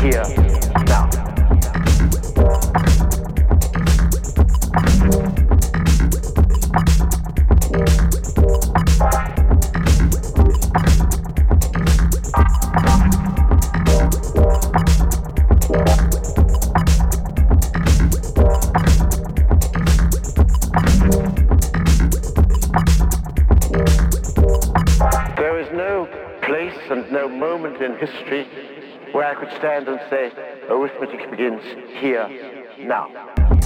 here, begins here, now.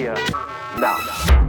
Here, now.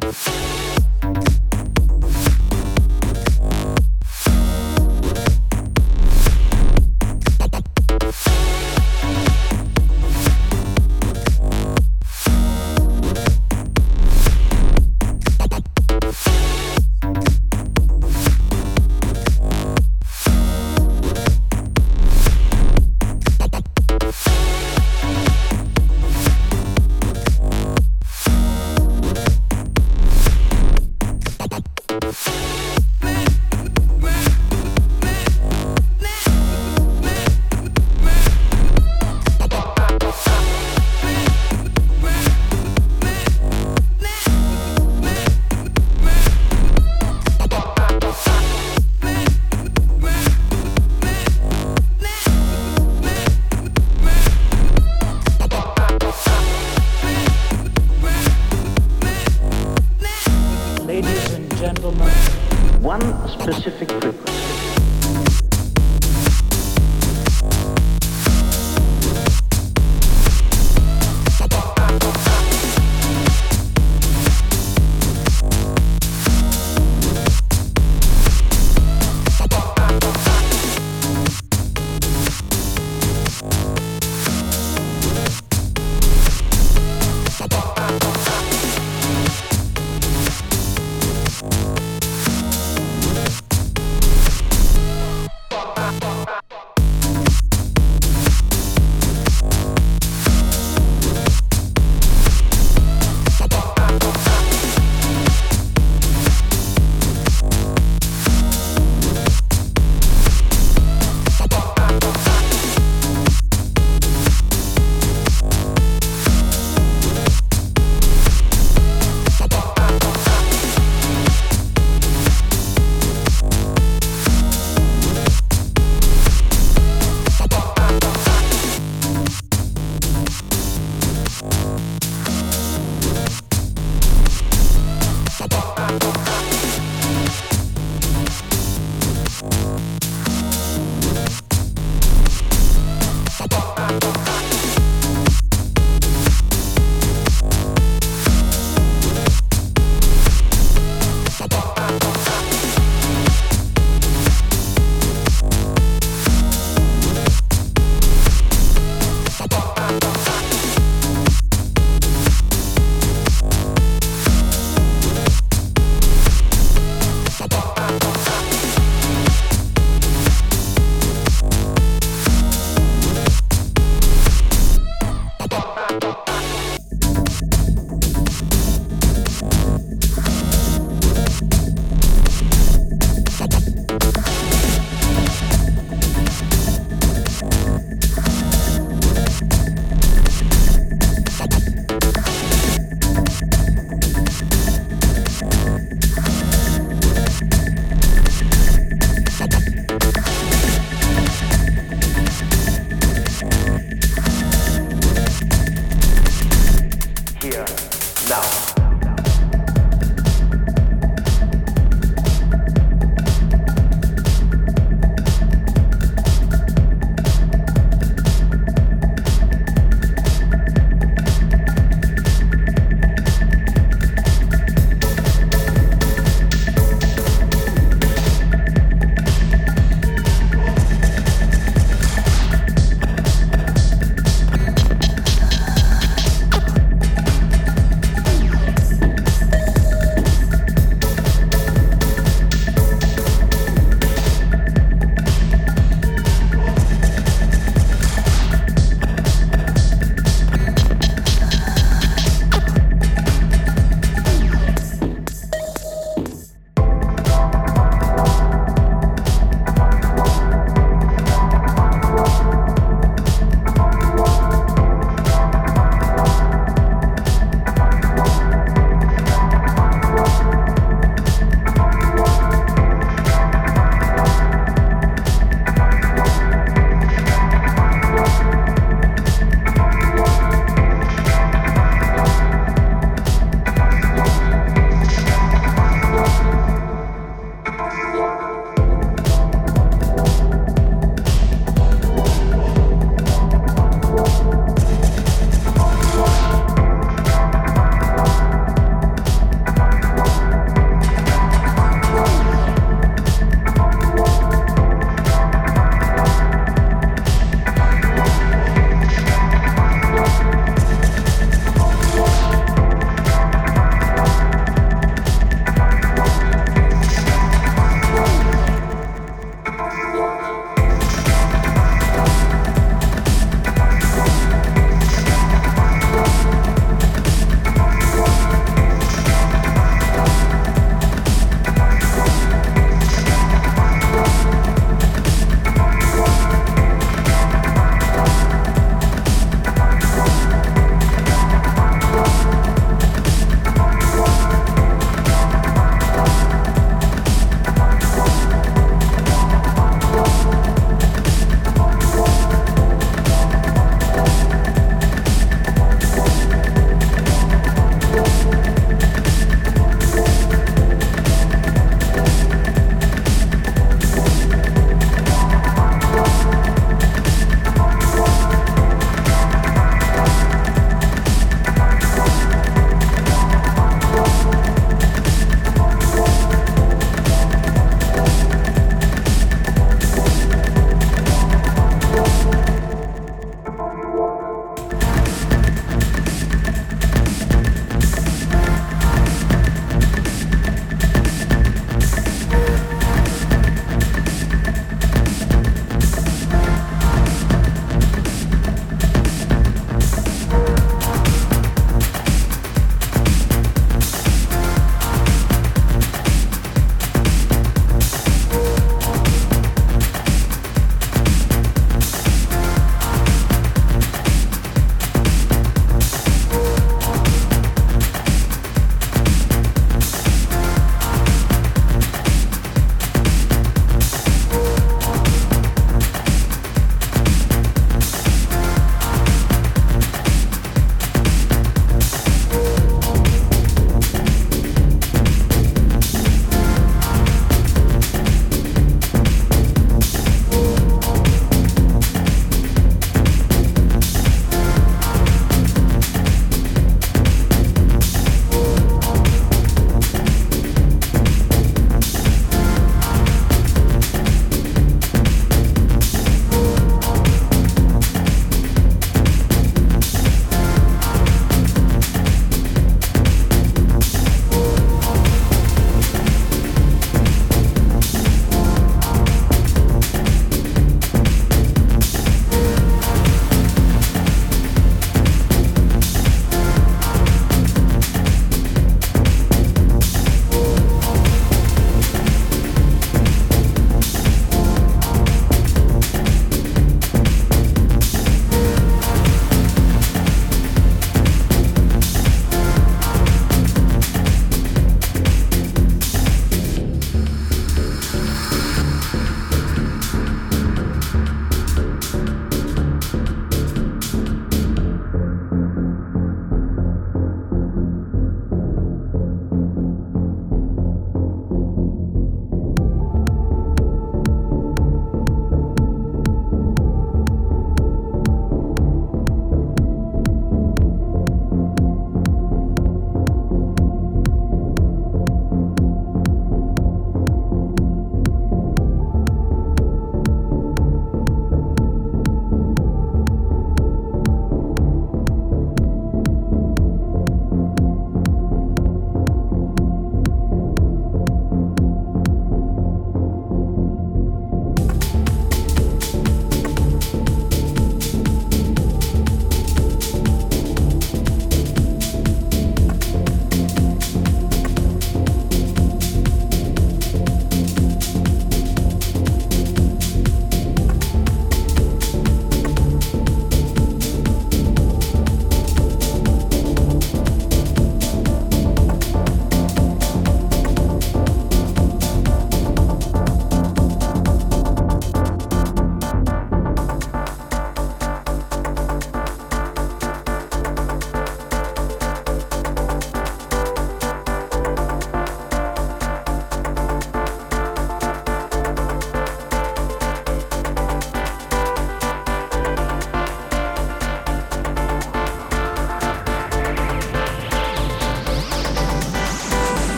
Música